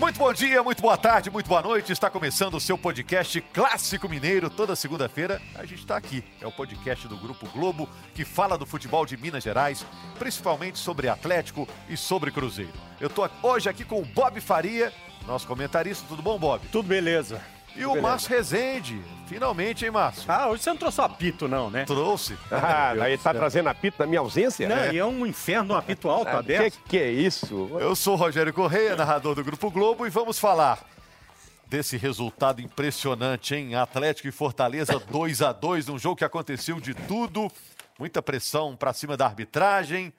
Muito bom dia, muito boa tarde, muito boa noite. Está começando o seu podcast Clássico Mineiro. Toda segunda-feira a gente está aqui. É o podcast do Grupo Globo que fala do futebol de Minas Gerais, principalmente sobre Atlético e sobre Cruzeiro. Eu estou hoje aqui com o Bob Faria, nosso comentarista. Tudo bom, Bob? Tudo beleza. E o Márcio Rezende. Finalmente, hein, Márcio? Ah, hoje você não trouxe o apito, não, né? Trouxe. Ah, aí tá trazendo apito na minha ausência? Não, é. e é um inferno um apito alto ah, aberto. Que que é isso? Eu sou o Rogério Correia, narrador do Grupo Globo, e vamos falar desse resultado impressionante, hein? Atlético e Fortaleza 2 a 2 num jogo que aconteceu de tudo. Muita pressão para cima da arbitragem.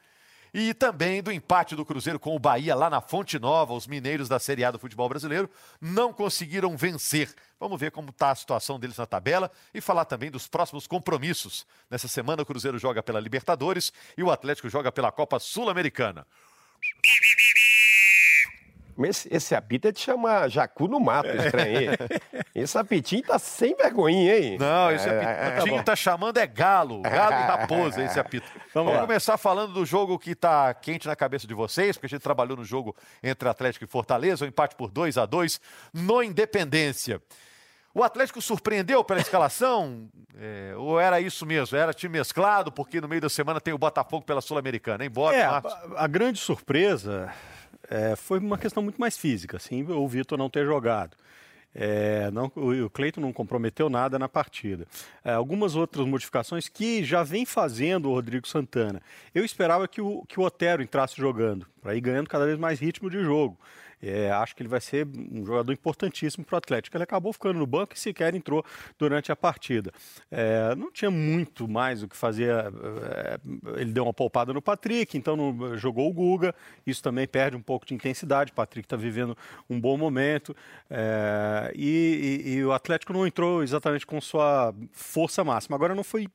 E também do empate do Cruzeiro com o Bahia lá na Fonte Nova. Os mineiros da Série A do futebol brasileiro não conseguiram vencer. Vamos ver como está a situação deles na tabela e falar também dos próximos compromissos. Nessa semana, o Cruzeiro joga pela Libertadores e o Atlético joga pela Copa Sul-Americana. Esse, esse apito é de chamar jacu no mato, estranho. Esse apitinho tá sem vergonha, hein? Não, esse é, apitinho é, é, tá chamando é galo. Galo e raposa, esse apito. Vamos, Vamos começar falando do jogo que tá quente na cabeça de vocês, porque a gente trabalhou no jogo entre Atlético e Fortaleza, o um empate por 2 a 2 no Independência. O Atlético surpreendeu pela escalação? É, ou era isso mesmo? Era time mesclado, porque no meio da semana tem o Botafogo pela Sul-Americana, hein? Bora, é, a, a grande surpresa é, foi uma questão muito mais física, assim, o Vitor não ter jogado. É, não, o Cleiton não comprometeu nada na partida. É, algumas outras modificações que já vem fazendo o Rodrigo Santana. Eu esperava que o, que o Otero entrasse jogando, para ir ganhando cada vez mais ritmo de jogo. É, acho que ele vai ser um jogador importantíssimo para o Atlético. Ele acabou ficando no banco e sequer entrou durante a partida. É, não tinha muito mais o que fazer. É, ele deu uma poupada no Patrick, então não, jogou o Guga. Isso também perde um pouco de intensidade. O Patrick está vivendo um bom momento. É, e, e, e o Atlético não entrou exatamente com sua força máxima. Agora não foi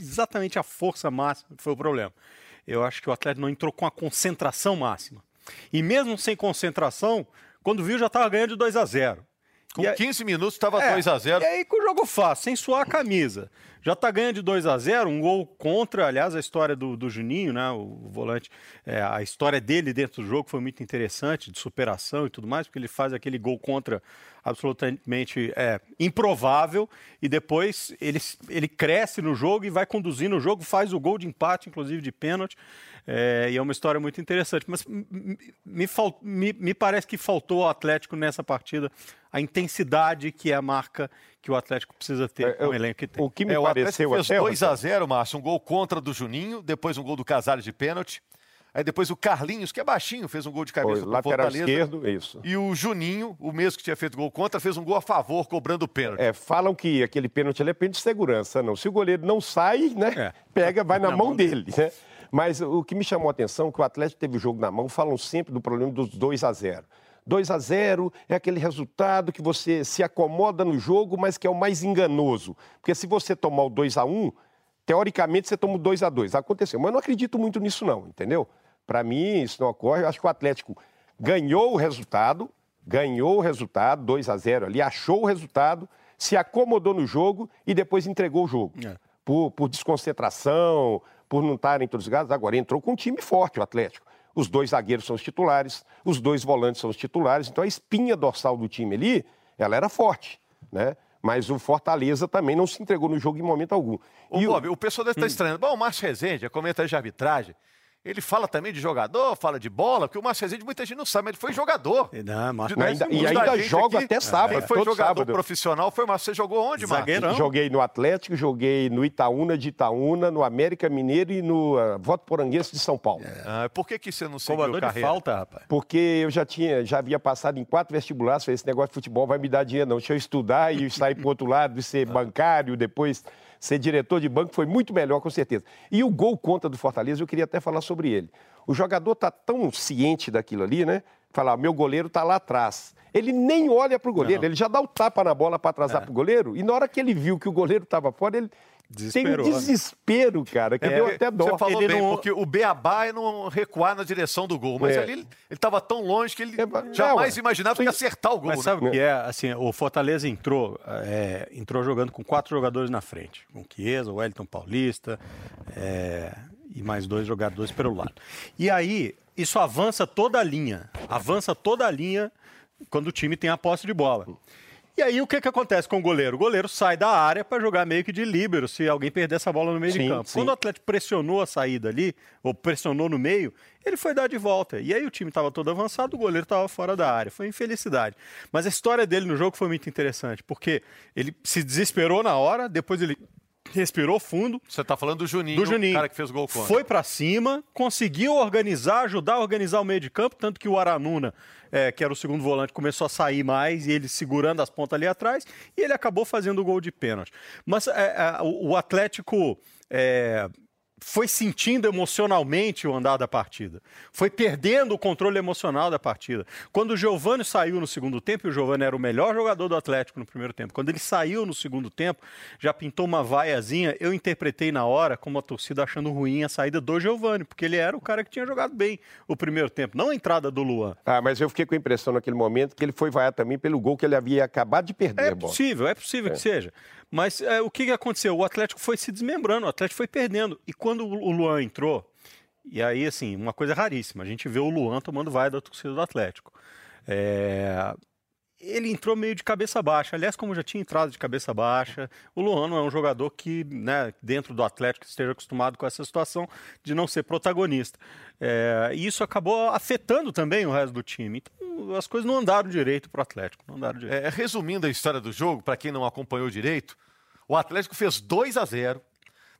exatamente a força máxima que foi o problema. Eu acho que o Atlético não entrou com a concentração máxima. E mesmo sem concentração, quando viu já estava ganhando de 2 a 0. Com e 15 minutos estava é, 2 a 0 E aí com o jogo fácil, sem suar a camisa. Já está ganhando de 2 a 0 um gol contra, aliás, a história do, do Juninho, né, o volante, é, a história dele dentro do jogo foi muito interessante, de superação e tudo mais, porque ele faz aquele gol contra absolutamente é, improvável e depois ele, ele cresce no jogo e vai conduzindo o jogo, faz o gol de empate, inclusive de pênalti. É, e é uma história muito interessante. Mas me, me, me, parece que faltou ao Atlético nessa partida a intensidade que é a marca que o Atlético precisa ter é, com o elenco que tem. O que me é, pareceu o Atlético fez 2 a 0 Márcio, um gol contra do Juninho, depois um gol do Casares de pênalti. Aí depois o Carlinhos, que é baixinho, fez um gol de cabeça Foi, lateral Fortaleza. esquerdo, isso. E o Juninho, o mesmo que tinha feito gol contra, fez um gol a favor, cobrando o pênalti. É, falam que aquele pênalti é pênalti de segurança, não. Se o goleiro não sai, né, é. pega, vai na, na mão, mão dele, dele, né? Mas o que me chamou a atenção é que o Atlético teve o jogo na mão, falam sempre do problema dos 2 a 0 2 a 0 é aquele resultado que você se acomoda no jogo, mas que é o mais enganoso. Porque se você tomar o 2 a 1 teoricamente você toma o 2 a 2 Aconteceu, mas eu não acredito muito nisso não, entendeu? Para mim isso não ocorre. Eu acho que o Atlético ganhou o resultado, ganhou o resultado, 2 a 0 ali, achou o resultado, se acomodou no jogo e depois entregou o jogo. É. Por, por desconcentração, por não estarem todos ligados. Agora, entrou com um time forte o Atlético. Os dois zagueiros são os titulares, os dois volantes são os titulares. Então, a espinha dorsal do time ali, ela era forte, né? Mas o Fortaleza também não se entregou no jogo em momento algum. Ô, e Bob, o... o pessoal deve estar hum. estranhando. Bom, o Márcio Rezende, é comentário de arbitragem. Ele fala também de jogador, fala de bola, porque o Márcio Rezende muita gente não sabe, mas ele foi jogador. Não, Márcio... de, ainda, e ainda joga até sábado. Ele foi jogador sábado. profissional, foi Márcio. Você jogou onde, Márcio? Joguei no Atlético, joguei no Itaúna de Itaúna, no América Mineiro e no uh, Voto Poranguense de São Paulo. É. Ah, por que, que você não seguiu Comador carreira? de falta, rapaz. Porque eu já tinha, já havia passado em quatro vestibulares, falei, esse negócio de futebol vai me dar dinheiro não. Deixa eu estudar e sair para o outro lado e ser bancário, depois ser diretor de banco, foi muito melhor, com certeza. E o gol contra do Fortaleza, eu queria até falar sobre ele. O jogador está tão ciente daquilo ali, né? Falar, meu goleiro está lá atrás. Ele nem olha para o goleiro, Não. ele já dá o tapa na bola para atrasar é. para o goleiro. E na hora que ele viu que o goleiro estava fora, ele tem um né? desespero, cara, que é, deu até dó. Você falou ele bem, não... porque o Beabá é não recuar na direção do gol, mas é. ali ele estava tão longe que ele é, jamais imaginava que ia acertar o gol. Mas né? sabe o que é? Assim, o Fortaleza entrou, é, entrou jogando com quatro jogadores na frente. Com Chiesa, o Wellington Paulista, é, e mais dois jogadores pelo lado. E aí, isso avança toda a linha, avança toda a linha quando o time tem a posse de bola. E aí o que, que acontece com o goleiro? O goleiro sai da área para jogar meio que de líbero, se alguém perder essa bola no meio sim, de campo. Sim. Quando o Atlético pressionou a saída ali, ou pressionou no meio, ele foi dar de volta. E aí o time estava todo avançado, o goleiro estava fora da área. Foi infelicidade. Mas a história dele no jogo foi muito interessante, porque ele se desesperou na hora, depois ele respirou fundo. Você está falando do Juninho, do Juninho, cara que fez o gol contra. Foi para cima, conseguiu organizar, ajudar a organizar o meio de campo, tanto que o Aranuna, é, que era o segundo volante, começou a sair mais e ele segurando as pontas ali atrás, e ele acabou fazendo o gol de pênalti. Mas é, é, o Atlético é, foi sentindo emocionalmente o andar da partida. Foi perdendo o controle emocional da partida. Quando o Giovani saiu no segundo tempo, e o Giovani era o melhor jogador do Atlético no primeiro tempo, quando ele saiu no segundo tempo, já pintou uma vaiazinha, eu interpretei na hora como a torcida achando ruim a saída do Giovani, porque ele era o cara que tinha jogado bem o primeiro tempo, não a entrada do Luan. Ah, mas eu fiquei com a impressão naquele momento que ele foi vaiar também pelo gol que ele havia acabado de perder. É possível, é possível é. que seja. Mas é, o que, que aconteceu? O Atlético foi se desmembrando, o Atlético foi perdendo. E quando o Luan entrou, e aí, assim, uma coisa raríssima, a gente vê o Luan tomando vai da torcida do Atlético. É, ele entrou meio de cabeça baixa. Aliás, como já tinha entrado de cabeça baixa, o Luan não é um jogador que, né, dentro do Atlético, esteja acostumado com essa situação de não ser protagonista. É, e isso acabou afetando também o resto do time. Então, as coisas não andaram direito para o Atlético. Não andaram direito. É, resumindo a história do jogo, para quem não acompanhou direito, o Atlético fez 2 a 0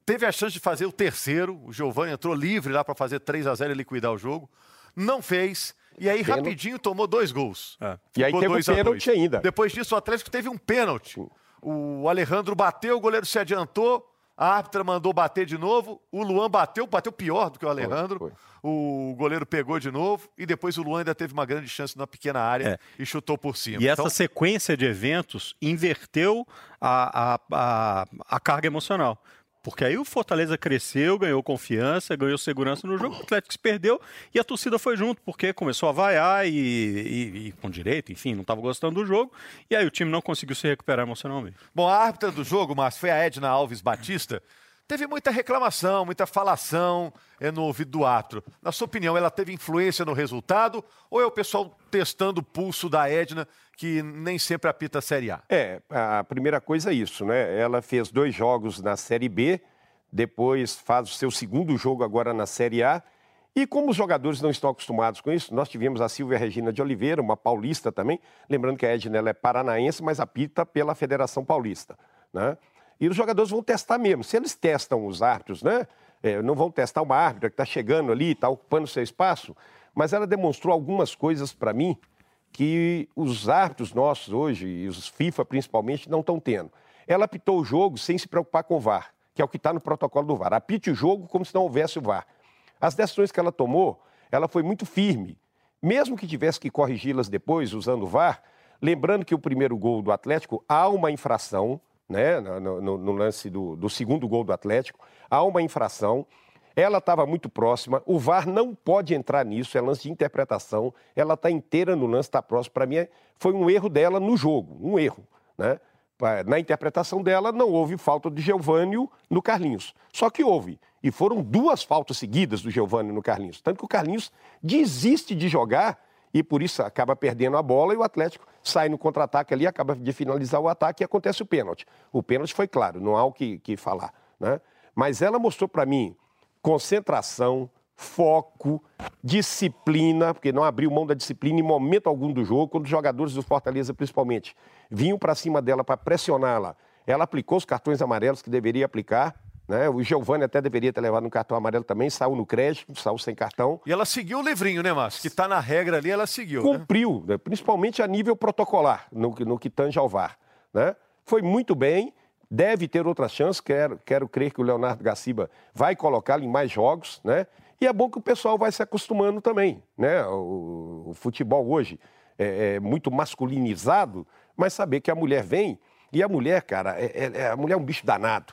teve a chance de fazer o terceiro. O Giovanni entrou livre lá para fazer 3 a 0 e liquidar o jogo. Não fez e aí, pênalti. rapidinho, tomou dois gols. É. E aí teve um pênalti ainda. Depois disso, o Atlético teve um pênalti. O Alejandro bateu, o goleiro se adiantou, a árbitra mandou bater de novo, o Luan bateu, bateu pior do que o Alejandro. Foi, foi. O goleiro pegou de novo e depois o Luan ainda teve uma grande chance na pequena área é. e chutou por cima. E então... essa sequência de eventos inverteu a, a, a, a carga emocional. Porque aí o Fortaleza cresceu, ganhou confiança, ganhou segurança no jogo, o Atlético se perdeu e a torcida foi junto, porque começou a vaiar e, e, e com direito, enfim, não estava gostando do jogo, e aí o time não conseguiu se recuperar emocionalmente. Bom, a árbitra do jogo, mas foi a Edna Alves Batista, teve muita reclamação, muita falação é, no ouvido do árbitro. Na sua opinião, ela teve influência no resultado ou é o pessoal testando o pulso da Edna, que nem sempre apita a Série A? É, a primeira coisa é isso, né? Ela fez dois jogos na Série B, depois faz o seu segundo jogo agora na Série A. E como os jogadores não estão acostumados com isso, nós tivemos a Silvia Regina de Oliveira, uma paulista também, lembrando que a Edna é paranaense, mas apita pela Federação Paulista, né? E os jogadores vão testar mesmo. Se eles testam os árbitros, né? É, não vão testar uma árbitra que está chegando ali, está ocupando seu espaço, mas ela demonstrou algumas coisas para mim que os árbitros nossos hoje, e os FIFA principalmente, não estão tendo. Ela apitou o jogo sem se preocupar com o VAR, que é o que está no protocolo do VAR. Apite o jogo como se não houvesse o VAR. As decisões que ela tomou, ela foi muito firme. Mesmo que tivesse que corrigi-las depois, usando o VAR, lembrando que o primeiro gol do Atlético há uma infração, né, no, no, no lance do, do segundo gol do Atlético, há uma infração. Ela estava muito próxima, o VAR não pode entrar nisso, é lance de interpretação, ela está inteira no lance, está próximo. Para mim, é, foi um erro dela no jogo, um erro. Né? Na interpretação dela, não houve falta de Geovânio no Carlinhos. Só que houve. E foram duas faltas seguidas do Geovânio no Carlinhos. Tanto que o Carlinhos desiste de jogar e por isso acaba perdendo a bola e o Atlético sai no contra-ataque ali, acaba de finalizar o ataque e acontece o pênalti. O pênalti foi claro, não há o que, que falar. Né? Mas ela mostrou para mim concentração, foco, disciplina, porque não abriu mão da disciplina em momento algum do jogo, quando os jogadores do Fortaleza, principalmente, vinham para cima dela para pressioná-la. Ela aplicou os cartões amarelos que deveria aplicar, né? O Giovanni até deveria ter levado um cartão amarelo também, saiu no crédito, saiu sem cartão. E ela seguiu o livrinho, né, Márcio? Que está na regra ali, ela seguiu. Né? Cumpriu, né? principalmente a nível protocolar, no, no que tange ao VAR. Né? Foi muito bem, deve ter outras chances, quero, quero crer que o Leonardo Gaciba vai colocá-lo em mais jogos, né? E é bom que o pessoal vai se acostumando também, né? O, o futebol hoje é, é, muito masculinizado, mas saber que a mulher vem, e a mulher, cara, é, é, é a mulher é um bicho danado.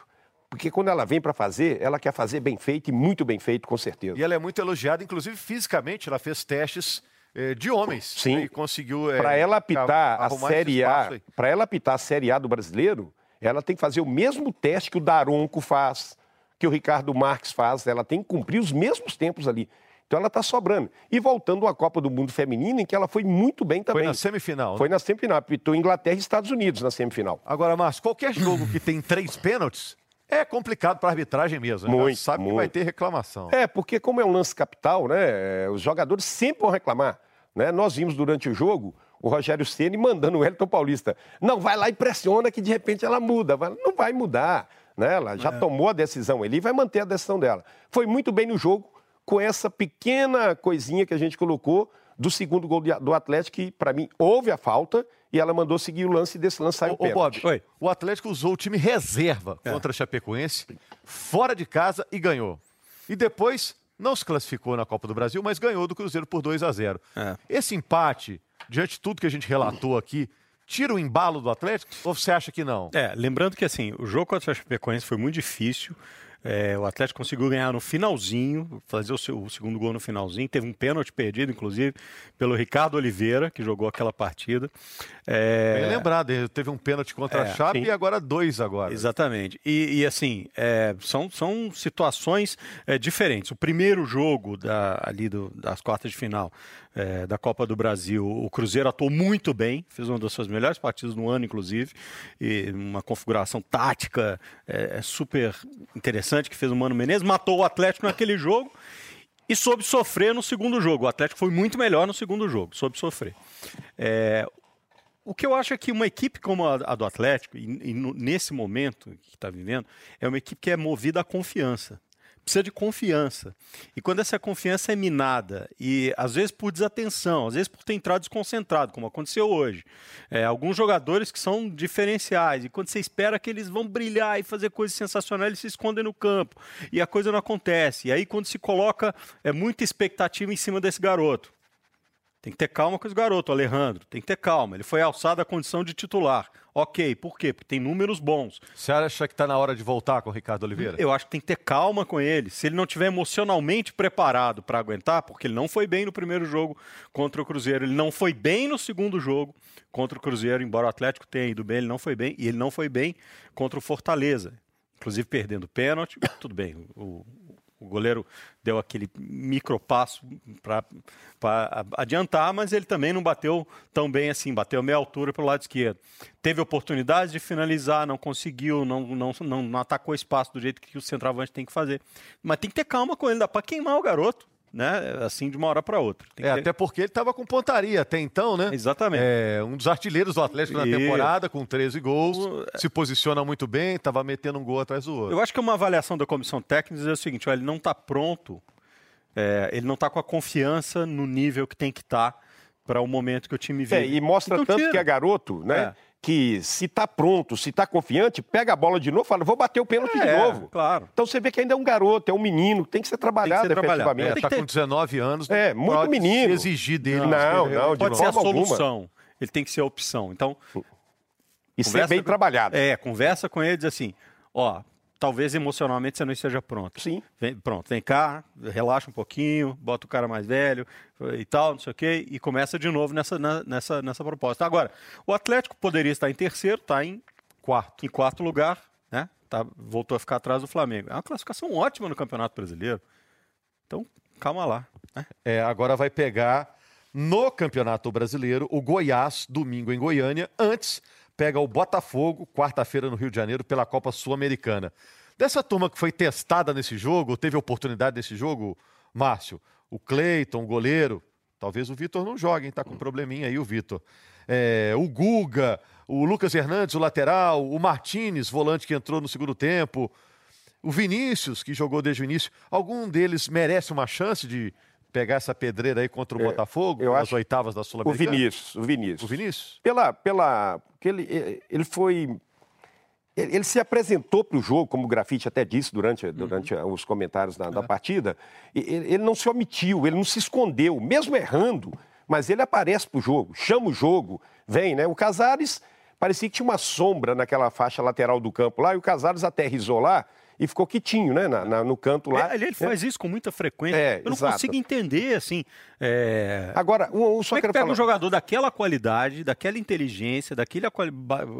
Porque quando ela vem para fazer, ela quer fazer bem feito e muito bem feito, com certeza. E ela é muito elogiada, inclusive fisicamente, ela fez testes eh, de homens. Sim. Né, e conseguiu. Eh, para ela apitar a Série A, para ela apitar a Série A do brasileiro, ela tem que fazer o mesmo teste que o Daronco faz, que o Ricardo Marques faz. Ela tem que cumprir os mesmos tempos ali. Então ela está sobrando. E voltando à Copa do Mundo Feminina, em que ela foi muito bem também. Foi na semifinal. Foi né? na semifinal. Apitou Inglaterra e Estados Unidos na semifinal. Agora, Márcio, qualquer jogo que tem três pênaltis é complicado para a arbitragem mesmo. Né? Muito, sabe muito. que vai ter reclamação. É, porque como é um lance capital, né? Os jogadores sempre vão reclamar. Né? Nós vimos durante o jogo o Rogério Ceni mandando o Elton Paulista. Não, vai lá e pressiona que de repente ela muda. Não vai mudar. Né? Ela já é. tomou a decisão ali e vai manter a decisão dela. Foi muito bem no jogo com essa pequena coisinha que a gente colocou do segundo gol do Atlético, que para mim houve a falta e ela mandou seguir o lance e desse lance saiu o Ô, Bob, Oi. o Atlético usou o time reserva é. contra a Chapecoense, fora de casa e ganhou. E depois não se classificou na Copa do Brasil, mas ganhou do Cruzeiro por 2 a 0. É. Esse empate, diante de tudo que a gente relatou aqui, tira o embalo do Atlético ou você acha que não? É, lembrando que assim, o jogo contra a Chapecoense foi muito difícil. É, o Atlético conseguiu ganhar no finalzinho, fazer o, seu, o, segundo gol no finalzinho. Teve um pênalti perdido, inclusive, pelo Ricardo Oliveira, que jogou aquela partida. É... Bem lembrado, teve um pênalti contra é, a Chape sim. e agora dois agora. Exatamente. E, e assim, é, são, são situações é, diferentes. O primeiro jogo da, ali do, das quartas de final é, da Copa do Brasil. O Cruzeiro atuou muito bem, fez uma das suas melhores partidas no ano, inclusive, e uma configuração tática é, super interessante que fez o Mano Menezes, matou o Atlético naquele jogo e soube sofrer no segundo jogo. O Atlético foi muito melhor no segundo jogo, soube sofrer. É, o que eu acho é que uma equipe como a, a do Atlético, e, e no, nesse momento que está vivendo, é uma equipe que é movida à confiança precisa de confiança. E quando essa confiança é minada, e às vezes por desatenção, às vezes por ter entrado desconcentrado, como aconteceu hoje, é, alguns jogadores que são diferenciais, e quando você espera que eles vão brilhar e fazer coisas sensacionais, eles se escondem no campo, e a coisa não acontece. E aí, quando se coloca é, muita expectativa em cima desse garoto, tem que ter calma com esse garoto, Alejandro. Tem que ter calma. Ele foi alçado à condição de titular. Ok, por quê? Porque tem números bons. Você acha que está na hora de voltar com o Ricardo Oliveira? Eu acho que tem que ter calma com ele. Se ele não estiver emocionalmente preparado para aguentar, porque ele não foi bem no primeiro jogo contra o Cruzeiro, ele não foi bem no segundo jogo contra o Cruzeiro, embora o Atlético tenha ido bem, ele não foi bem. E ele não foi bem contra o Fortaleza inclusive perdendo pênalti. Tudo bem, o, o goleiro deu aquele micropasso para adiantar, mas ele também não bateu tão bem assim, bateu meia altura para o lado esquerdo. Teve oportunidade de finalizar, não conseguiu, não, não, não, não atacou espaço do jeito que o centroavante tem que fazer. Mas tem que ter calma com ele, dá para queimar o garoto né? Assim de uma hora para outra. É, ter... Até porque ele estava com pontaria até então, né? Exatamente. É, um dos artilheiros do Atlético na temporada, com 13 gols, o... se posiciona muito bem, estava metendo um gol atrás do outro. Eu acho que uma avaliação da comissão técnica é o seguinte: ele não está pronto, é, ele não está com a confiança no nível que tem que estar tá para o momento que o time vive. É, e mostra então, tanto tira. que é garoto, né? É que se está pronto, se está confiante, pega a bola de novo e fala, vou bater o pênalti é, de novo. Claro. Então você vê que ainda é um garoto, é um menino, tem que ser trabalhado tem que ser efetivamente. Está é, com 19 anos. É, muito menino. exigir dele. Não, não, não pode ser a solução. Alguma. Ele tem que ser a opção. Então. E ser bem trabalhado. É, conversa com ele e diz assim: ó, talvez emocionalmente você não esteja pronto. Sim. Vem, pronto, vem cá, relaxa um pouquinho, bota o cara mais velho e tal, não sei o quê, e começa de novo nessa, nessa, nessa proposta. Agora, o Atlético poderia estar em terceiro, está em quarto, em quarto lugar, né? Tá, voltou a ficar atrás do Flamengo. É uma classificação ótima no Campeonato Brasileiro. Então, calma lá. Né? É, agora vai pegar no Campeonato Brasileiro o Goiás, domingo em Goiânia, antes pega o Botafogo, quarta-feira no Rio de Janeiro, pela Copa Sul-Americana. Dessa turma que foi testada nesse jogo, teve oportunidade nesse jogo, Márcio, o Cleiton, o goleiro, talvez o Vitor não jogue, hein? Tá com um probleminha aí o Vitor. É, o Guga, o Lucas Hernandes, o lateral, o Martinez, volante que entrou no segundo tempo, o Vinícius, que jogou desde o início. Algum deles merece uma chance de pegar essa pedreira aí contra o é, Botafogo, nas acho... oitavas da Sul-Americana? O Vinícius, o Vinícius. O Vinícius? Pela, pela, porque ele, ele foi, ele, se apresentou para o jogo, como o Grafite até disse durante, uhum. durante os comentários da, da é. partida, ele, ele não se omitiu, ele não se escondeu, mesmo errando, mas ele aparece para o jogo, chama o jogo, vem, né? O Casares parecia que tinha uma sombra naquela faixa lateral do campo lá, e o Casares aterrizou lá, e ficou quietinho, né? Na, na, no canto lá. É, ele, ele faz isso com muita frequência. É, Eu não exato. consigo entender, assim. É... Agora, o, o só Como é que pega falar... um jogador daquela qualidade, daquela inteligência, daquela quali...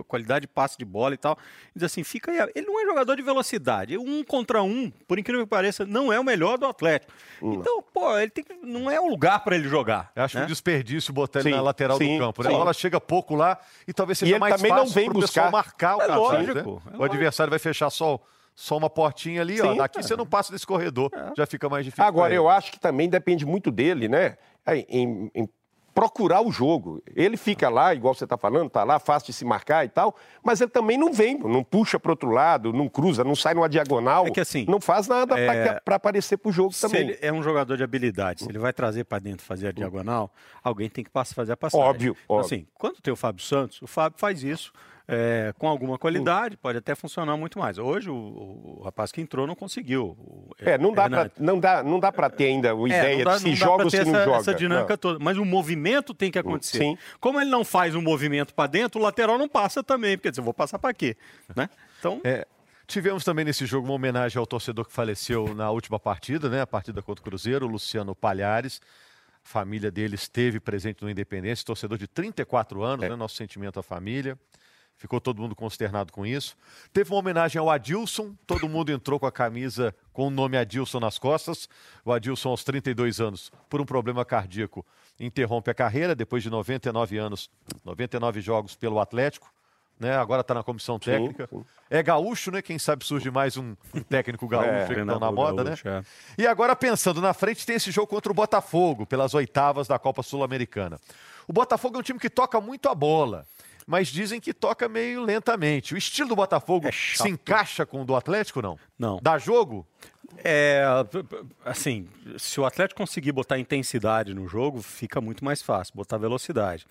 qualidade de passe de bola e tal, e diz assim, fica aí. Ele não é jogador de velocidade. Um contra um, por incrível que pareça, não é o melhor do Atlético. Hum. Então, pô, ele tem que... não é o lugar para ele jogar. Eu acho né? um desperdício botar ele sim, na lateral sim, do campo. Né? A bola chega pouco lá e talvez seja e mais também fácil não vem buscar marcar o é lógico, né? é o adversário vai fechar só só uma portinha ali, Sim, ó. Daqui é. você não passa desse corredor, é. já fica mais difícil. Agora, eu acho que também depende muito dele, né? Em, em procurar o jogo. Ele fica lá, igual você está falando, está lá, fácil de se marcar e tal, mas ele também não vem, não puxa para outro lado, não cruza, não sai numa diagonal. É que assim. Não faz nada é... para aparecer para o jogo se também. Ele é um jogador de habilidade. Se ele vai trazer para dentro fazer a diagonal, alguém tem que fazer a passagem. Óbvio, então, óbvio. Assim, quando tem o Fábio Santos, o Fábio faz isso é, com alguma qualidade, pode até funcionar muito mais. Hoje, o, o rapaz que entrou não conseguiu. O, é, não dá para não dá, não dá ter ainda a é, ideia dá, de se joga ou se não essa, joga. Essa dinâmica não. toda. Mas o movimento tem que acontecer. Sim. Como ele não faz um movimento para dentro, o lateral não passa também. Porque dizer, eu vou passar para quê? Né? Então. É, tivemos também nesse jogo uma homenagem ao torcedor que faleceu na última partida, né? A partida contra o Cruzeiro, o Luciano Palhares. A família dele esteve presente no Independência, torcedor de 34 anos, é. né? Nosso sentimento à família. Ficou todo mundo consternado com isso. Teve uma homenagem ao Adilson, todo mundo entrou com a camisa com o nome Adilson nas costas. O Adilson, aos 32 anos, por um problema cardíaco, interrompe a carreira depois de 99 anos, 99 jogos pelo Atlético. Né? Agora está na comissão técnica. Sim, sim. É gaúcho, né? Quem sabe surge mais um, um técnico gaúcho é, que estão na moda, né? gaúcho, né? É. E agora, pensando na frente, tem esse jogo contra o Botafogo, pelas oitavas da Copa Sul-Americana. O Botafogo é um time que toca muito a bola mas dizem que toca meio lentamente. O estilo do Botafogo é se encaixa com o do Atlético, não? Não. Dá jogo? É, assim, se o Atlético conseguir botar intensidade no jogo, fica muito mais fácil, botar velocidade.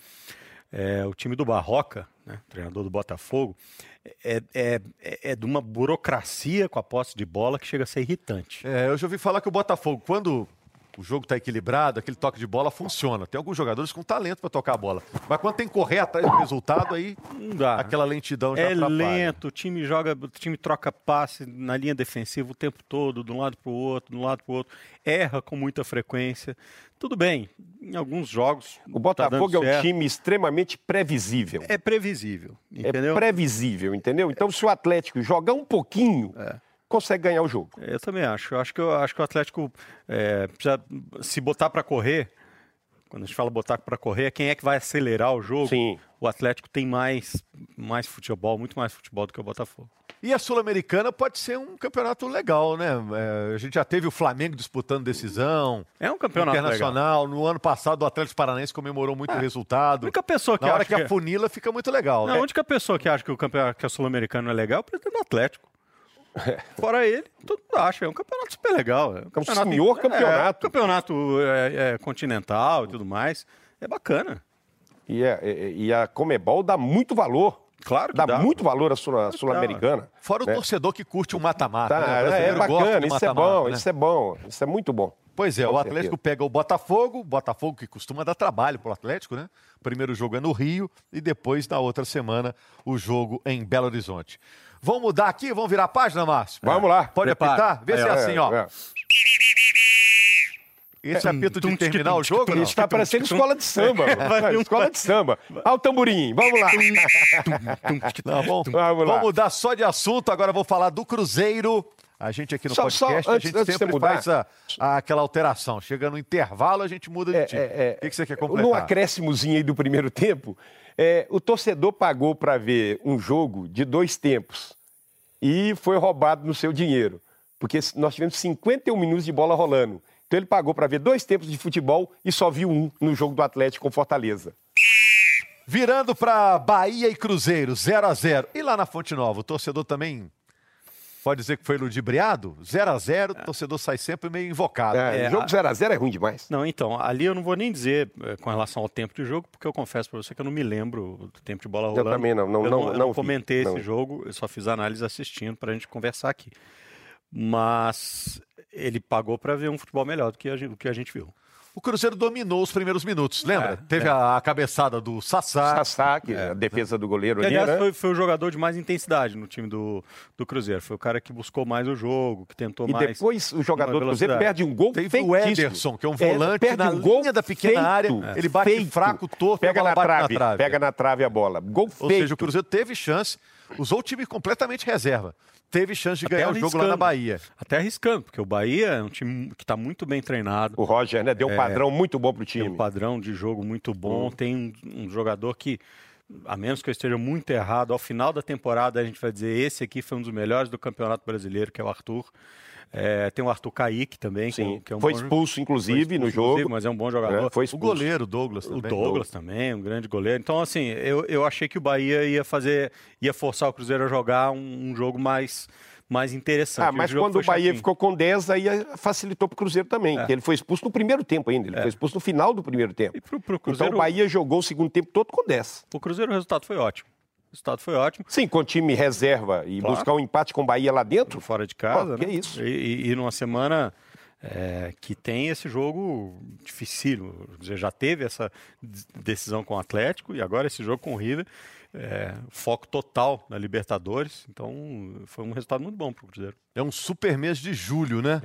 É, o time do Barroca, né, treinador do Botafogo, é, é, é, de uma burocracia com a posse de bola que chega a ser irritante. É, eu já ouvi falar que o Botafogo, quando o jogo está equilibrado, aquele toque de bola funciona. Tem alguns jogadores com talento para tocar a bola. Mas quando tem que correr atrás do resultado, aí não dá. aquela lentidão já É atrapalha. lento, o time joga, o time troca passe na linha defensiva o tempo todo, de um lado para o outro, de um lado para o outro. Erra com muita frequência. Tudo bem, em alguns jogos. O Botafogo tá é um time extremamente previsível. É previsível, entendeu? É previsível, entendeu? Então, se o Atlético jogar um pouquinho. É consegue ganhar o jogo. Eu também acho. Eu acho que, eu acho que o Atlético é, precisa se botar para correr. Quando a gente fala botar para correr, é quem é que vai acelerar o jogo. Sim. O Atlético tem mais, mais futebol, muito mais futebol do que o Botafogo. E a Sul-Americana pode ser um campeonato legal, né? É, a gente já teve o Flamengo disputando decisão. É um campeonato internacional. Legal. No ano passado, o Atlético Paranaense comemorou muito é. o resultado. A única pessoa que Na hora que, que a funila fica muito legal. Não, né? A única pessoa que acha que o campeonato que a Sul-Americana é legal é o presidente do Atlético. Fora ele, todo mundo acha. É um campeonato super legal. É um, campeonato, senhor campeonato. É, campeonato é, é, continental e tudo mais. É bacana. E, é, e a Comebol dá muito valor. Claro dá, dá, muito valor à Sul-Americana. Sul Fora né? o torcedor que curte o mata-mata. Tá, né? É bacana, isso é bom, né? isso é bom, isso é muito bom. Pois é, Com o Atlético certeza. pega o Botafogo, Botafogo que costuma dar trabalho para o Atlético, né? O primeiro jogo é no Rio e depois, na outra semana, o jogo em Belo Horizonte. Vamos mudar aqui? Vamos virar a página, Márcio? Vamos lá. Pode Prepara. apitar? Vê é, se é, é assim, ó. É. Esse é, apito de terminar o jogo? Isso está parecendo escola de samba. escola de samba. Olha o tamborim, vamos lá. Tá bom. Vamos, lá. vamos mudar só de assunto. Agora vou falar do Cruzeiro. A gente aqui no só, podcast, só, antes, a gente sempre faz a, a, aquela alteração. Chega no intervalo, a gente muda de é, time. É, o que, que, você quer completar? No acréscimozinho aí do primeiro tempo, é, o torcedor pagou para ver um jogo de dois tempos e foi roubado no seu dinheiro. Porque nós tivemos 51 minutos de bola rolando. Então ele pagou para ver dois tempos de futebol e só viu um no jogo do Atlético com Fortaleza. Virando para Bahia e Cruzeiro, 0 a 0 E lá na Fonte Nova, o torcedor também pode dizer que foi ludibriado? 0 a 0 o torcedor sai sempre meio invocado. É, é, jogo 0 a 0 é ruim demais. Não, então, ali eu não vou nem dizer é, com relação ao tempo de jogo, porque eu confesso para você que eu não me lembro do tempo de bola rolando. Eu também não, não, eu não, não, eu não comentei esse jogo, eu só fiz análise assistindo para a gente conversar aqui. Mas ele pagou para ver um futebol melhor do que a gente, do que a gente viu. O Cruzeiro dominou os primeiros minutos, lembra? É, Teve é. A, cabeçada do Sassá. Sassá, que é. a defesa do goleiro. Que, aliás, foi, foi, o jogador de mais intensidade no time do, do Cruzeiro. Foi o cara que buscou mais o jogo, que tentou e mais. E depois o jogador do Cruzeiro perde um gol Teve feitíssimo. o Ederson, que é um é, volante é, na um gol linha da pequena feito, área. Ele bate feito. fraco, torto, pega na trave, na trave, Pega na trave a bola. Gol Ou feito. seja, o Cruzeiro teve chance, usou o time completamente reserva teve chance de Até ganhar o jogo lá na Bahia. Até arriscando, porque o Bahia é um time que está muito bem treinado. O Roger, né? Deu um é, padrão muito bom para o time. Tem um padrão de jogo muito bom. Uhum. Tem um, um, jogador que, a menos que eu esteja muito errado, ao final da temporada a gente vai dizer esse aqui foi um dos melhores do Campeonato Brasileiro, que é o Arthur. É, tem o Arthur Kaique também, Sim. que é um foi, expulso, inclusive, foi expulso, no jogo. Inclusive, mas é um bom jogador. É, foi expulso. O goleiro, Douglas também. O Douglas também, um grande goleiro. Então, assim, eu, eu achei que o Bahia ia fazer, ia forçar o Cruzeiro a jogar um, um jogo mais mais interessante. Ah, mas o quando o Bahia chatinho. ficou com 10, aí facilitou para o Cruzeiro também. É. Ele foi expulso no primeiro tempo ainda, ele é. foi expulso no final do primeiro tempo. Pro, pro Cruzeiro... Então o Bahia jogou o segundo tempo todo com 10. O Cruzeiro o resultado foi ótimo. O resultado foi ótimo. Sim, com o time reserva e claro. buscar um empate com o Bahia lá dentro. Fora de casa. Pô, né? Que é isso. E, e, e numa semana é, que tem esse jogo difícil. Já teve essa decisão com o Atlético e agora esse jogo com o River é, foco total na Libertadores. Então, foi um resultado muito bom para o Cruzeiro. É um super mês de julho, né?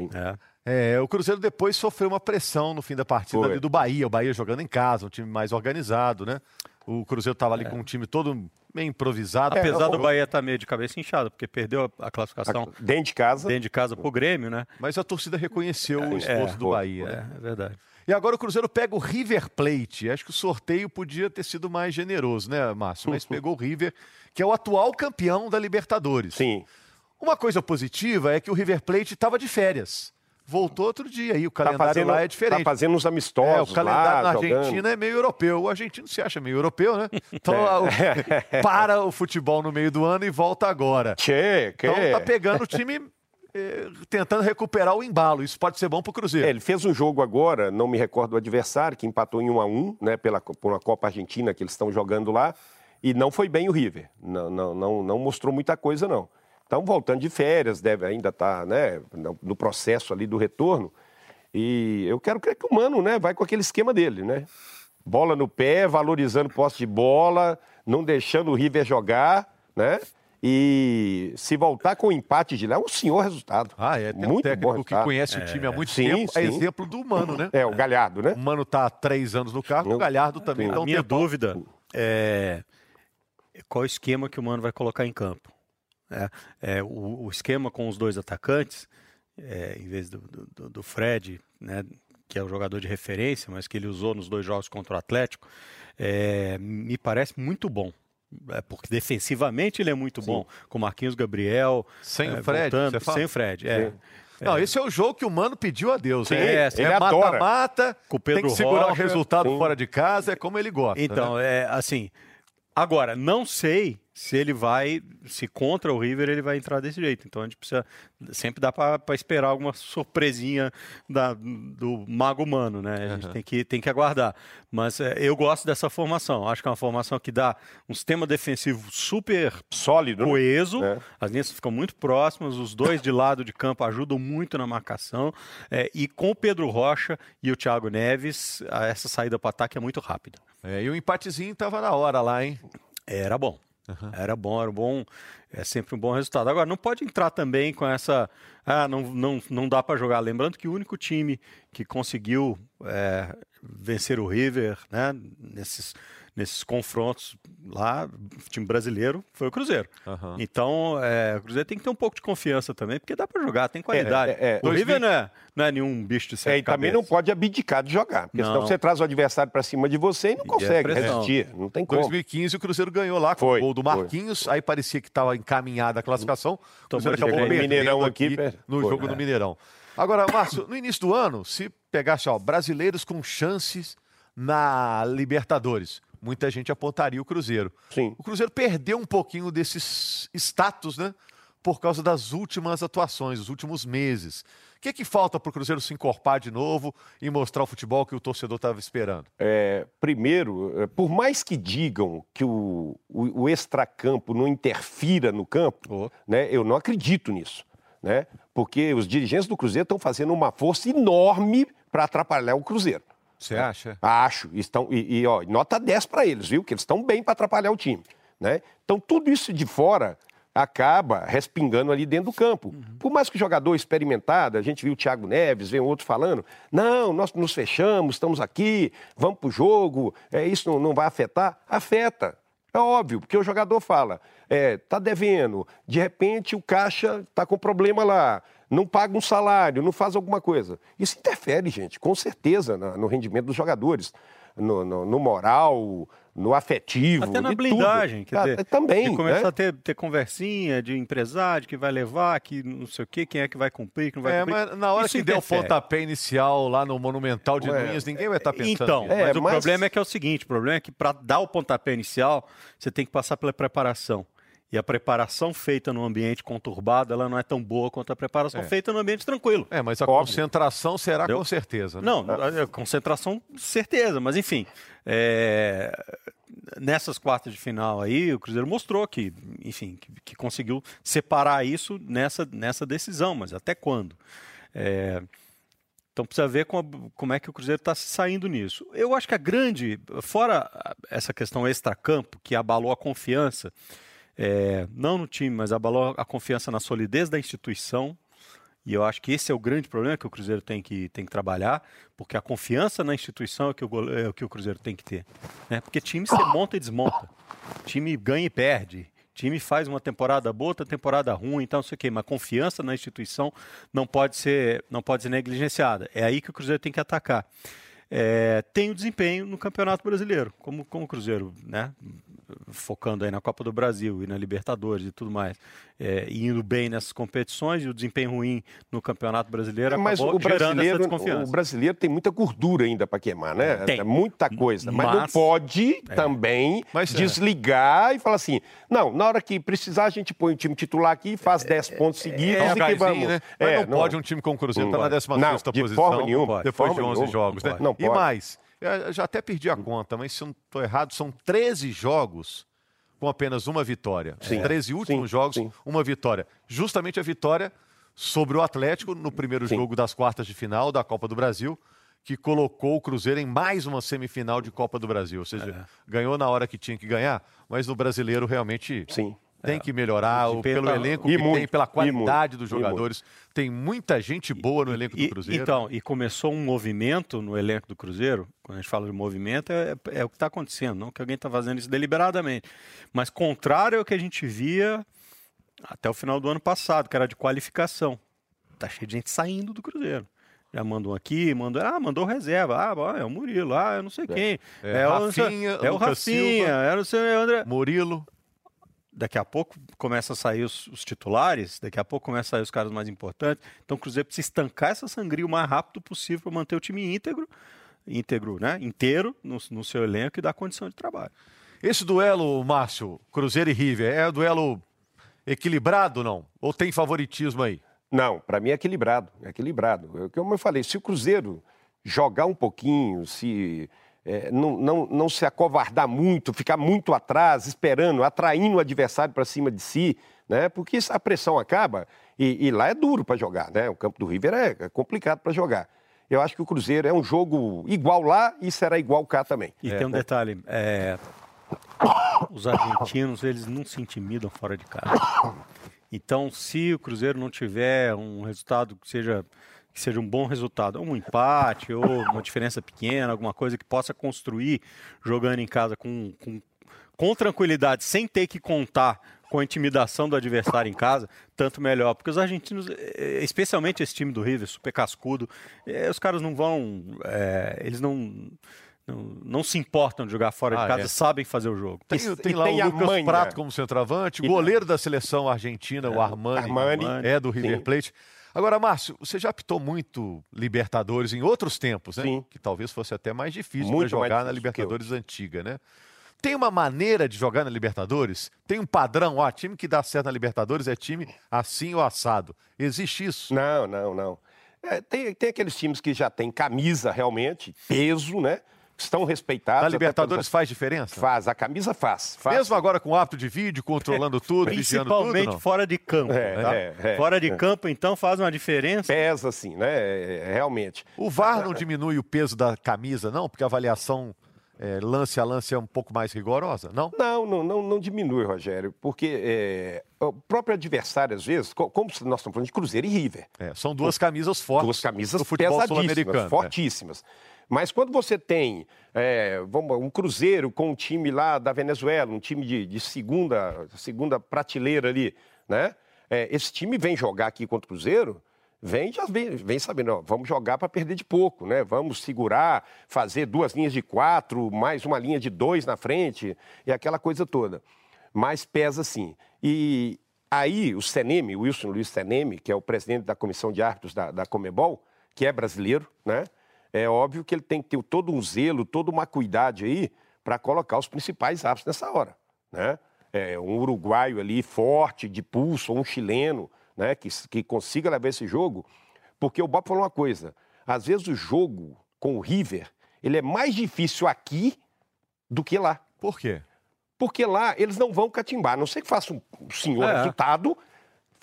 É. é. o Cruzeiro depois sofreu uma pressão no fim da partida ali do Bahia. O Bahia jogando em casa, um time mais organizado, né? O Cruzeiro estava ali é. com um time todo meio improvisado. É, apesar do Bahia estar tá meio de cabeça inchada, porque perdeu a, classificação. Dentro de casa. Dentro de casa pro Grêmio, né? Mas a torcida reconheceu o é, esforço do Bahia. É, é verdade. E agora o Cruzeiro pega o River Plate. Acho que o sorteio podia ter sido mais generoso, né, Márcio? Mas pegou o River, que é o atual campeão da Libertadores. Sim. Uma coisa positiva é que o River Plate estava de férias. Voltou outro dia e o tá calendário tá fazendo, lá é diferente. Tá fazendo uns amistosos. É, o calendário lá, na Argentina jogando. é meio europeu. O argentino se acha meio europeu, né? Então é. para o futebol no meio do ano e volta agora. Che, que... Então tá pegando o time eh, tentando recuperar o embalo. Isso pode ser bom para o Cruzeiro. É, ele fez um jogo agora, não me recordo o adversário, que empatou em 1 a 1 né, pela, por uma Copa Argentina que eles estão jogando lá, e não foi bem o River. Não, não, não, não mostrou muita coisa, não. Então, voltando de férias, deve ainda estar tá, né, no processo ali do retorno. E eu quero crer que o Mano né, vai com aquele esquema dele, né? Bola no pé, valorizando posse de bola, não deixando o River jogar, né? E se voltar com o empate de lá, é um senhor resultado. Ah, é. Tem muito um técnico bom que conhece é. o time há muito sim, tempo. É sim. É exemplo do Mano, né? É, o Galhardo, né? O Mano está há três anos no carro, o Galhardo também. A minha dúvida é qual esquema que o Mano vai colocar em campo. É, é o, o, esquema com os dois atacantes, é, em vez do, do, do Fred, né, que é o jogador de referência, mas que ele usou nos dois jogos contra o Atlético, é, me parece muito bom é porque defensivamente ele é muito Sim. bom, com Marquinhos Gabriel. Sem é, o Fred, voltando, sem o Fred, é. Não, esse é o jogo que o Mano pediu a Deus. Sim, é, é mata-mata, tem que segurar Rocha, o resultado sim. fora de casa, é como ele gosta. Então, né? é assim. Agora, não sei se ele vai, se contra o River ele vai entrar desse jeito. Então a gente precisa, sempre dá para esperar alguma surpresinha da, do mago humano, né? A gente uhum. tem, que, tem que aguardar. Mas é, eu gosto dessa formação. Acho que é uma formação que dá um sistema defensivo super sólido, né? coeso. Né? As linhas ficam muito próximas, os dois de lado de campo ajudam muito na marcação. É, e com o Pedro Rocha e o Thiago Neves, essa saída para ataque é muito rápida. É, e o empatezinho estava na hora lá, hein? Era bom. Uhum. Era bom, era bom, é sempre um bom resultado. Agora, não pode entrar também com essa. Ah, não, não, não dá para jogar. Lembrando que o único time que conseguiu é, vencer o River né, nesses nesses confrontos lá, o time brasileiro foi o Cruzeiro. Uhum. Então, é, o Cruzeiro tem que ter um pouco de confiança também, porque dá para jogar, tem qualidade. É, é, é. o River não é, não é nenhum bicho de sete é, E também não pode abdicar de jogar, porque não. senão você traz o adversário para cima de você e não consegue e resistir. Não tem como. 2015 o Cruzeiro ganhou lá com foi, o gol do Marquinhos, foi. aí parecia que estava encaminhada a classificação. O Cruzeiro acabou perdendo Mineirão aqui, aqui no foi, jogo do Mineirão. Agora, Márcio, no início do ano, se pegasse ó, brasileiros com chances na Libertadores, muita gente apontaria o Cruzeiro. Sim. O Cruzeiro perdeu um pouquinho desses status, né? Por causa das últimas atuações, dos últimos meses. O que, é que falta para o Cruzeiro se encorpar de novo e mostrar o futebol que o torcedor estava esperando? É, primeiro, é, por mais que digam que o, o, o extracampo não interfira no campo, oh. né, eu não acredito nisso. Né? Porque os dirigentes do Cruzeiro estão fazendo uma força enorme para atrapalhar o Cruzeiro. Você acha? Acho. Estão, e, e ó, nota 10 para eles, viu? Que eles estão bem para atrapalhar o time. Né? Então, tudo isso de fora acaba respingando ali dentro do campo. Uhum. Por mais que o jogador experimentado, a gente viu o Thiago Neves, vem outro falando, não, nós nos fechamos, estamos aqui, vamos para o jogo, é, isso não, não vai afetar. Afeta. É óbvio, porque o jogador fala, é, tá devendo, de repente o caixa tá com problema lá, não paga um salário, não faz alguma coisa. Isso interfere, gente, com certeza, no rendimento dos jogadores, no, no, no moral, no afetivo. Até na blindagem, quer dizer, ah, também. De começar né? a ter, ter conversinha de empresário que vai levar, que não sei o quê, quem é que vai cumprir, que não vai é, cumprir. Mas na hora Isso que interfere. deu o pontapé inicial lá no Monumental de Ué, Nunes, ninguém vai estar tá pensando. Então, é, mas o problema é que é o seguinte: o problema é que para dar o pontapé inicial, você tem que passar pela preparação. E a preparação feita no ambiente conturbado, ela não é tão boa quanto a preparação é. feita no ambiente tranquilo. É, mas a Óbvio. concentração será Entendeu? com certeza. Né? Não, a concentração, certeza. Mas, enfim, é... nessas quartas de final aí, o Cruzeiro mostrou que, enfim, que, que conseguiu separar isso nessa, nessa decisão. Mas até quando? É... Então precisa ver como, como é que o Cruzeiro está saindo nisso. Eu acho que a grande, fora essa questão extra-campo, que abalou a confiança, é, não no time, mas abalou a confiança na solidez da instituição. E eu acho que esse é o grande problema que o Cruzeiro tem que, tem que trabalhar, porque a confiança na instituição é, que o, é o que o Cruzeiro tem que ter. Né? Porque time se monta e desmonta. Time ganha e perde. Time faz uma temporada boa, outra temporada ruim, então não sei o quê, mas confiança na instituição não pode ser, não pode ser negligenciada. É aí que o Cruzeiro tem que atacar. É, tem o desempenho no Campeonato Brasileiro, como, como o Cruzeiro, né? focando aí na Copa do Brasil e na Libertadores e tudo mais, é, indo bem nessas competições e o desempenho ruim no Campeonato Brasileiro é, mas o brasileiro, o brasileiro tem muita gordura ainda para queimar, né? Tem. É muita coisa, mas, mas não pode é. também mas, é. desligar e falar assim, não, na hora que precisar a gente põe o time titular aqui e faz 10 é, pontos seguidos é, e que vamos. Né? Mas não, não, pode um time com o Cruzeiro estar tá na 16 posição de forma nenhuma, depois de, forma de 11 nenhuma. jogos, né? Não. E mais, eu já até perdi a conta, mas se eu não estou errado, são 13 jogos com apenas uma vitória. Sim. 13 últimos sim, jogos, sim. uma vitória. Justamente a vitória sobre o Atlético no primeiro jogo das quartas de final da Copa do Brasil, que colocou o Cruzeiro em mais uma semifinal de Copa do Brasil. Ou seja, é. ganhou na hora que tinha que ganhar, mas no brasileiro realmente Sim tem é. que melhorar o, pelo elenco que muito, tem, pela qualidade dos jogadores. Tem muita gente boa no elenco do Cruzeiro. Então, e começou um movimento no elenco do Cruzeiro. Quando a gente fala de movimento, é, é o que está acontecendo, não que alguém está fazendo isso deliberadamente. Mas contrário ao que a gente via até o final do ano passado, que era de qualificação. Tá cheio de gente saindo do Cruzeiro. Já mandam aqui, mandou, ah, mandou reserva. Ah, é o Murilo, ah, eu não sei é. quem. É, é, Rafinha, o, é o Rafinha, Silva, é o seu André. Murilo daqui a pouco começa a sair os, os, titulares, daqui a pouco começa a sair os caras mais importantes. Então o Cruzeiro precisa estancar essa sangria o mais rápido possível para manter o time íntegro, íntegro, né? inteiro no, no, seu elenco e dar condição de trabalho. Esse duelo, Márcio, Cruzeiro e River, é um duelo equilibrado não? Ou tem favoritismo aí? Não, para mim é equilibrado, é equilibrado. Como eu falei, se o Cruzeiro jogar um pouquinho, se é, não, não, não se acovardar muito, ficar muito atrás, esperando, atraindo o adversário para cima de si, né? porque a pressão acaba e, e lá é duro para jogar. Né? O campo do River é, é complicado para jogar. Eu acho que o Cruzeiro é um jogo igual lá e será igual cá também. E é, tem um detalhe, é... os argentinos eles não se intimidam fora de casa. Então, se o Cruzeiro não tiver um resultado que seja que seja um bom resultado, um empate ou uma diferença pequena, alguma coisa que possa construir jogando em casa com, com, com tranquilidade, sem ter que contar com a intimidação do adversário em casa, tanto melhor. Porque os argentinos, eh, especialmente esse time do River, super cascudo, eh, os caras não vão. É, eles não. Não, não, se importam de jogar fora ah, de casa, é. sabem fazer o jogo. Tem, tem, tem lá tem o Lucas manha. Prato como centroavante, o goleiro da seleção argentina, é, o Armani, Armani, é do River Plate. Sim. Agora, Márcio, você já apitou muito Libertadores em outros tempos, né? Sim. Que talvez fosse até mais difícil para jogar na Libertadores antiga, né? Tem uma maneira de jogar na Libertadores? Tem um padrão? Ó, time que dá certo na Libertadores é time assim ou assado. Existe isso? Não, não, não. É, tem, tem aqueles times que já têm camisa realmente, peso, né? Estão respeitados. Na Libertadores faz diferença? Faz, a camisa faz. faz Mesmo agora com o hábito de vídeo, controlando tudo, vigiando tudo? Principalmente fora de campo. É, tá? é, é, fora de campo, então, faz uma diferença. Pesa, sim, né? Realmente. O VAR não diminui o peso da camisa, não? Porque a avaliação é, lance a lance é um pouco mais rigorosa, não? Não, não, não, não diminui, Rogério, porque é, o próprio adversário, às vezes, como nós estamos falando de Cruzeiro e River. É, são duas camisas fortes. Duas camisas pesadíssimas, é. Mas quando você tem é, um Cruzeiro com um time lá da Venezuela, um time de, de segunda, segunda prateleira ali, né? É, esse time vem jogar aqui contra o Cruzeiro vem já vem, vem sabendo, ó, vamos jogar para perder de pouco, né? Vamos segurar, fazer duas linhas de quatro, mais uma linha de dois na frente, e aquela coisa toda. Mas pesa sim. E aí o Seneme, o Wilson Luiz Seneme, que é o presidente da comissão de árbitros da, da Comebol, que é brasileiro, né? É óbvio que ele tem que ter todo um zelo, toda uma cuidade aí para colocar os principais árbitros nessa hora, né? É, um uruguaio ali forte, de pulso, ou um chileno, né, que, que consiga levar esse jogo, porque o Bob falou uma coisa: às vezes o jogo com o River ele é mais difícil aqui do que lá. Por quê? Porque lá eles não vão catimbar. A não sei que faça um senhor é. resultado,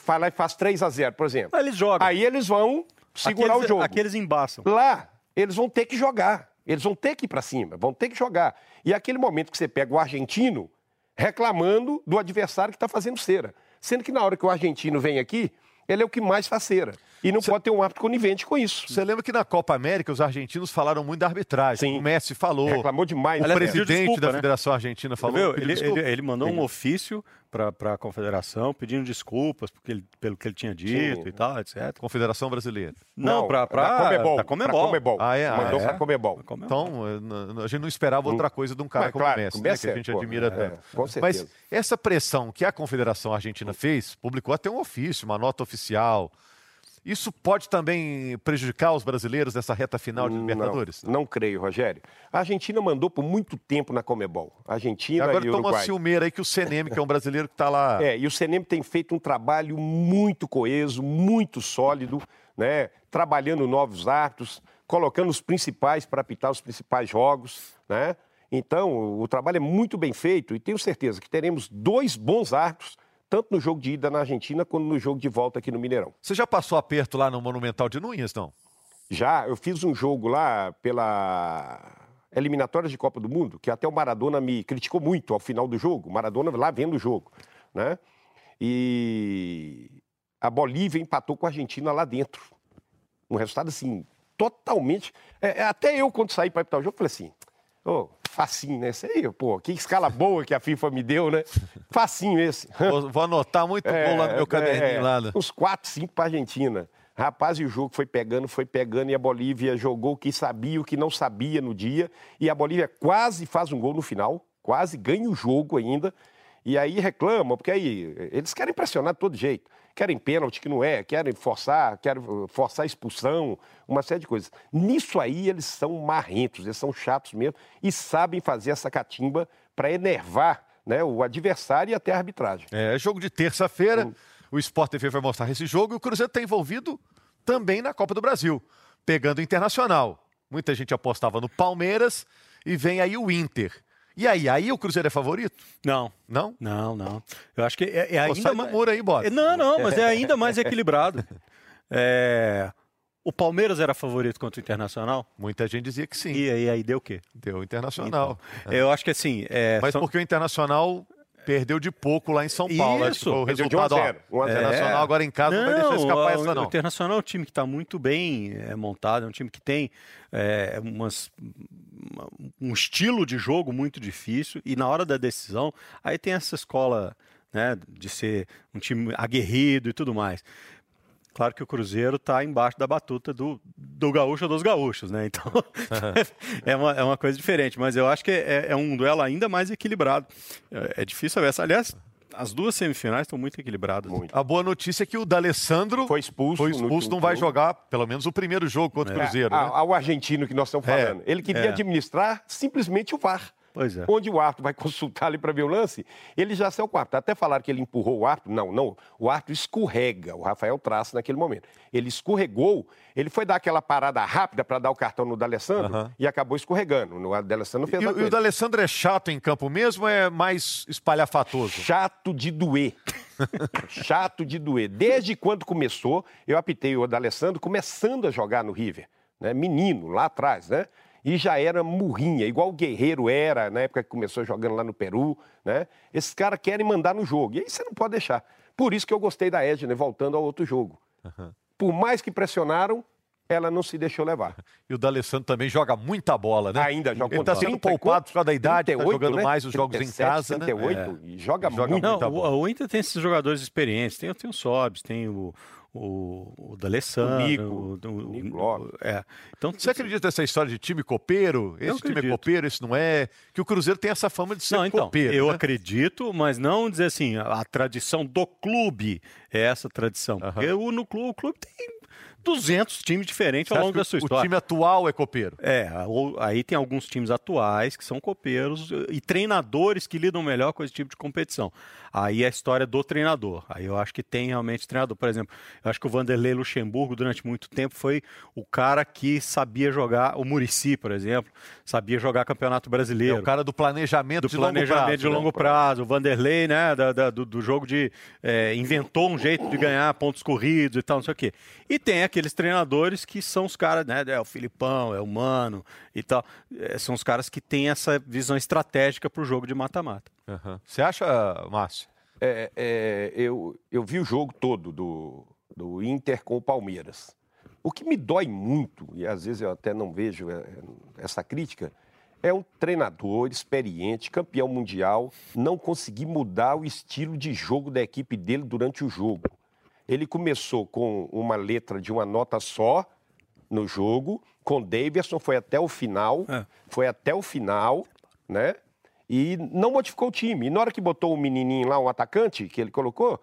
vai lá e faz 3 a 0 por exemplo. Eles jogam. Aí eles vão segurar aqueles, o jogo. Aqueles embaçam. Lá, eles vão ter que jogar. Eles vão ter que ir para cima, vão ter que jogar. E é aquele momento que você pega o argentino reclamando do adversário que está fazendo cera. Sendo que na hora que o argentino vem aqui, ele é o que mais faz cera. E não Cê... pode ter um árbitro conivente com isso. Você lembra que na Copa América os argentinos falaram muito da arbitragem. Sim. O Messi falou. Reclamou demais. O né? presidente desculpa, da né? Federação Argentina falou. Ele, ele, ele, mandou um ofício para a confederação pedindo desculpas porque ele, pelo que ele tinha dito Sim. e tal, etc. Confederação Brasileira. Não, para a Comebol. Comebol. Comebol. Ah, é? Mandou ah, é? para Comebol. Então, a gente não esperava outra coisa de um cara Mas, como claro, o Messi, né, que a gente pô, admira é, tanto. com certeza. Mas essa pressão que a Confederação Argentina fez, publicou até um ofício, uma nota oficial isso pode também prejudicar os brasileiros nessa reta final de Libertadores? Não, não creio, Rogério. A Argentina mandou por muito tempo na Comebol. A Argentina e agora e Uruguai. Toma ciumeira aí que o CNM, que é um brasileiro que está lá... É, e o CNM tem feito um trabalho muito coeso, muito sólido, né? trabalhando novos árbitros, colocando os principais para apitar os principais jogos, né? Então, o trabalho é muito bem feito e tenho certeza que teremos dois bons árbitros tanto no jogo de ida na Argentina quanto no jogo de volta aqui no Mineirão. Você já passou aperto lá no Monumental de Núñez, não? Já, eu fiz um jogo lá pela eliminatórias de Copa do Mundo, que até o Maradona me criticou muito ao final do jogo. O Maradona lá vendo o jogo, né? E a Bolívia empatou com a Argentina lá dentro. Um resultado assim, totalmente. É, é até eu, quando saí para apitar o jogo, falei assim: oh, facinho, né? Esse aí, pô, que escala boa que a FIFA me deu, né? Facinho esse. Vou, vou anotar muito é, bom lá no meu caderninho é, lá. Né? Uns 4, 5 para Argentina. Rapaz, e o jogo foi pegando, foi pegando, e a Bolívia jogou o que sabia, o que não sabia no dia. E a Bolívia quase faz um gol no final, quase ganha o jogo ainda. E aí reclamam, porque aí eles querem pressionar de todo jeito. Querem pênalti que não é, querem forçar, querem forçar expulsão, uma série de coisas. Nisso aí eles são marrentos, eles são chatos mesmo e sabem fazer essa catimba para enervar né, o adversário e até a arbitragem. É, jogo de terça-feira, hum. o Sport TV vai mostrar esse jogo e o Cruzeiro está envolvido também na Copa do Brasil, pegando o Internacional. Muita gente apostava no Palmeiras e vem aí o Inter. E aí, aí o Cruzeiro é favorito? Não. Não? Não, não. Eu acho que é, é ainda mais... muro aí, bota. Não, não, mas é ainda mais equilibrado. É... O Palmeiras era favorito contra o Internacional? Muita gente dizia que sim. E aí, aí deu o quê? Deu o Internacional. Então, é. Eu acho que assim. É, mas são... porque o Internacional Perdeu de pouco lá em São Paulo. Isso. o resultado, de 1 a 0. 1 a 0. É. Internacional agora em casa não, não vai deixar escapar essa não. O Internacional é um time que está muito bem é, montado, é um time que tem é, umas, um estilo de jogo muito difícil e na hora da decisão, aí tem essa escola né, de ser um time aguerrido e tudo mais. Claro que o Cruzeiro está embaixo da batuta do, do gaúcho ou dos gaúchos, né? Então é, uma, é uma coisa diferente, mas eu acho que é, é um duelo ainda mais equilibrado. É, é difícil ver. Aliás, as duas semifinais estão muito equilibradas. Muito. A boa notícia é que o D'Alessandro foi expulso, foi expulso não vai jogar pelo menos o primeiro jogo contra o é. Cruzeiro. É, né? Ao argentino que nós estamos falando. É. Ele queria é. administrar simplesmente o VAR. Pois é. Onde o árbitro vai consultar ali para ver o lance, ele já saiu com o árbitro. Até falaram que ele empurrou o árbitro. Não, não. O árbitro escorrega, o Rafael Traça naquele momento. Ele escorregou, ele foi dar aquela parada rápida para dar o cartão no D'Alessandro uhum. e acabou escorregando. O D'Alessandro fez e, E o D'Alessandro é chato em campo mesmo ou é mais espalhafatoso? Chato de doer. chato de doer. Desde quando começou, eu apitei o D'Alessandro começando a jogar no River. Né? Menino, lá atrás, né? E já era murrinha, igual o Guerreiro era na época que começou jogando lá no Peru, né? Esses caras querem mandar no jogo, e aí você não pode deixar. Por isso que eu gostei da Edna, voltando ao outro jogo. Uhum. Por mais que pressionaram, ela não se deixou levar. E o D'Alessandro também joga muita bola, né? Ainda joga Ele está sendo poupado por causa da idade, está jogando né? mais os jogos 37, em casa, 38, né? e joga, joga muito. Não, o, o Inter tem esses jogadores experientes, tem, tem o Sobs, tem o, o, o D'Alessandro. O Nico. O, o, Nico é. então, Você acredita nessa história de time copeiro? Esse time é copeiro, esse não é? Que o Cruzeiro tem essa fama de ser não, então, copeiro. Eu né? acredito, mas não dizer assim, a, a, tradição do clube é essa tradição. Uhum. Porque o, no clube, o clube tem 200 times diferentes Você ao longo da sua história. O time atual é copeiro? É, aí tem alguns times atuais que são copeiros e treinadores que lidam melhor com esse tipo de competição. Aí é a história do treinador. Aí eu acho que tem realmente treinador. Por exemplo, eu acho que o Vanderlei Luxemburgo, durante muito tempo, foi o cara que sabia jogar, o Murici, por exemplo, sabia jogar Campeonato Brasileiro. É o cara do planejamento do de planejamento longo prazo. de longo prazo. O Vanderlei, né, da, da, do, do, jogo de. É, inventou um jeito de ganhar pontos corridos e tal, não sei o quê. E tem aqueles treinadores que são os caras, né? É o Filipão, é o Mano e tal. É, são os caras que têm essa visão estratégica para o jogo de mata-mata. Uhum. Você acha, Márcio? É, é, eu, eu vi o jogo todo do, do Inter com o Palmeiras. O que me dói muito, e às vezes eu até não vejo é, essa crítica, é um treinador experiente, campeão mundial, não conseguir mudar o estilo de jogo da equipe dele durante o jogo. Ele começou com uma letra de uma nota só no jogo, com Davidson, foi até o final, é. foi até o final, né? E não modificou o time. E na hora que botou o um menininho lá, um atacante, que ele colocou,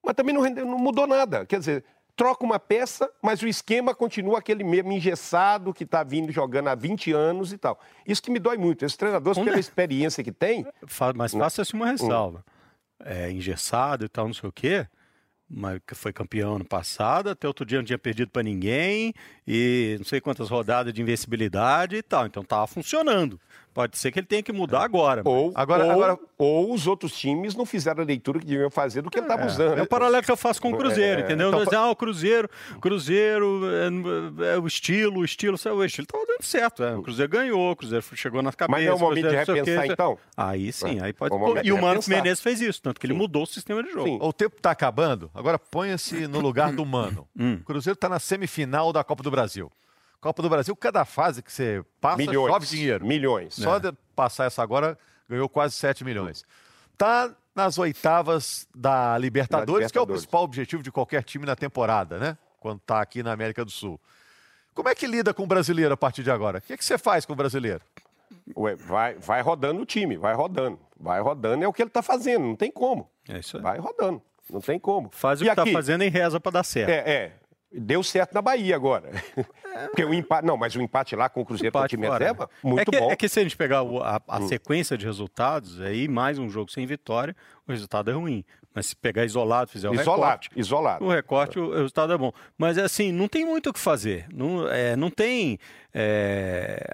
mas também não, rendeu, não mudou nada. Quer dizer, troca uma peça, mas o esquema continua aquele mesmo engessado que está vindo jogando há 20 anos e tal. Isso que me dói muito. Esses treinadores, pela experiência que tem... Mas faça-se uma ressalva. É, engessado e tal, não sei o quê mas foi campeão ano passado, até outro dia não tinha perdido para ninguém, e não sei quantas rodadas de invencibilidade e tal. Então estava funcionando. Pode ser que ele tenha que mudar agora. Ou, agora, ou, agora, ou os outros times não fizeram a leitura que deviam fazer do que é, ele estava usando. É o paralelo que eu faço com o Cruzeiro, é, entendeu? Então, dizer, ah, o Cruzeiro, Cruzeiro é, é, o estilo, o estilo, o estilo estava dando certo. É. O Cruzeiro ganhou, o Cruzeiro chegou nas cabeças. Mas é o momento de repensar, então? Aí sim, aí pode. O e o Mano Menezes fez isso, tanto que ele mudou o sistema de jogo. Sim. O tempo está acabando, agora ponha-se no lugar do Mano. Hum. O Cruzeiro está na semifinal da Copa do Brasil. Copa do Brasil, cada fase que você passa, milhões, chove dinheiro. Milhões. Só é. de passar essa agora, ganhou quase 7 milhões. Tá nas oitavas da Libertadores, Libertadores, que é o principal objetivo de qualquer time na temporada, né? Quando tá aqui na América do Sul. Como é que lida com o brasileiro a partir de agora? O que, é que você faz com o brasileiro? Ué, vai, vai rodando o time, vai rodando. Vai rodando, é o que ele está fazendo, não tem como. É isso aí. Vai rodando, não tem como. Faz o e que está fazendo e reza para dar certo. É, é. Deu certo na Bahia agora. É. Porque o empate. Não, mas o empate lá com o Cruzeiro com o time reserva, muito é que, bom. É que se a gente pegar a, a hum. sequência de resultados, aí mais um jogo sem vitória, o resultado é ruim. Mas se pegar isolado, fizer o isolado, recorte. Isolado. O recorte, o resultado é bom. Mas assim, não tem muito o que fazer. Não, é, não tem. É,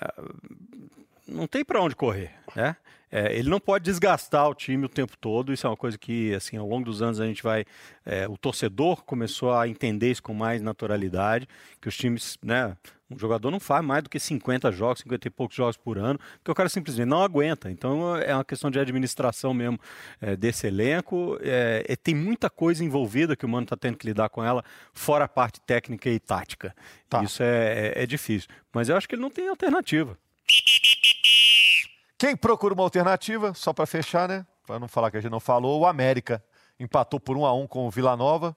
não tem para onde correr, né? É, ele não pode desgastar o time o tempo todo. Isso é uma coisa que, assim, ao longo dos anos a gente vai. É, o torcedor começou a entender isso com mais naturalidade, que os times, né? Um jogador não faz mais do que 50 jogos, 50 e poucos jogos por ano, porque o cara simplesmente não aguenta. Então é uma questão de administração mesmo é, desse elenco. É, tem muita coisa envolvida que o Mano está tendo que lidar com ela, fora a parte técnica e tática. Tá. Isso é, é, é difícil. Mas eu acho que ele não tem alternativa. Quem procura uma alternativa, só para fechar, né? Para não falar que a gente não falou, o América empatou por 1 a 1 com o Vila Nova.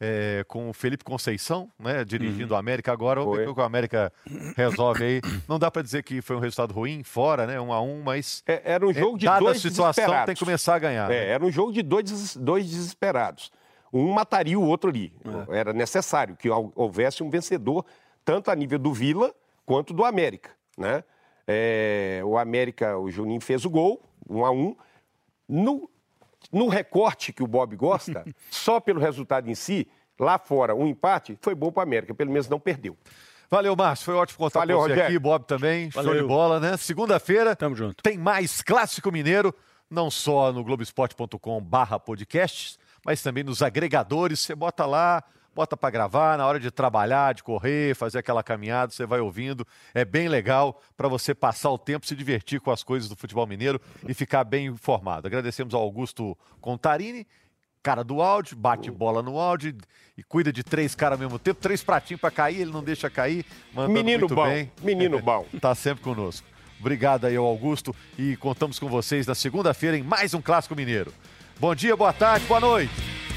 É, com o Felipe Conceição, né, dirigindo uhum. o América agora. Vamos ver o que o América resolve aí. Não dá para dizer que foi um resultado ruim, fora, né? Um a um, mas. É, era um é, jogo de dois situação, tem que começar a ganhar. É, né? Era um jogo de dois, dois desesperados. Um mataria o outro ali. É. Era necessário que houvesse um vencedor, tanto a nível do Vila quanto do América, né? É, o América, o Juninho fez o gol, um a um. No, no recorte que o Bob gosta, só pelo resultado em si, lá fora, um empate, foi bom para o América, pelo menos não perdeu. Valeu, Márcio. Foi ótimo contar Valeu, com você Rogério. aqui, Bob também. Valeu. Show de bola, né? Segunda-feira. Tamo junto. Tem mais Clássico Mineiro, não só no globesport.com/barra podcasts, mas também nos agregadores. Você bota lá, bota para gravar na hora de trabalhar, de correr, fazer aquela caminhada, você vai ouvindo. É bem legal para você passar o tempo, se divertir com as coisas do futebol mineiro e ficar bem informado. Agradecemos ao Augusto Contarini cara do áudio, bate bola no áudio e cuida de três caras ao mesmo tempo, três pratinhos para cair, ele não deixa cair. Menino muito bom, bem. menino bom. tá sempre conosco. Obrigado aí ao Augusto e contamos com vocês na segunda-feira em mais um Clássico Mineiro. Bom dia, boa tarde, boa noite.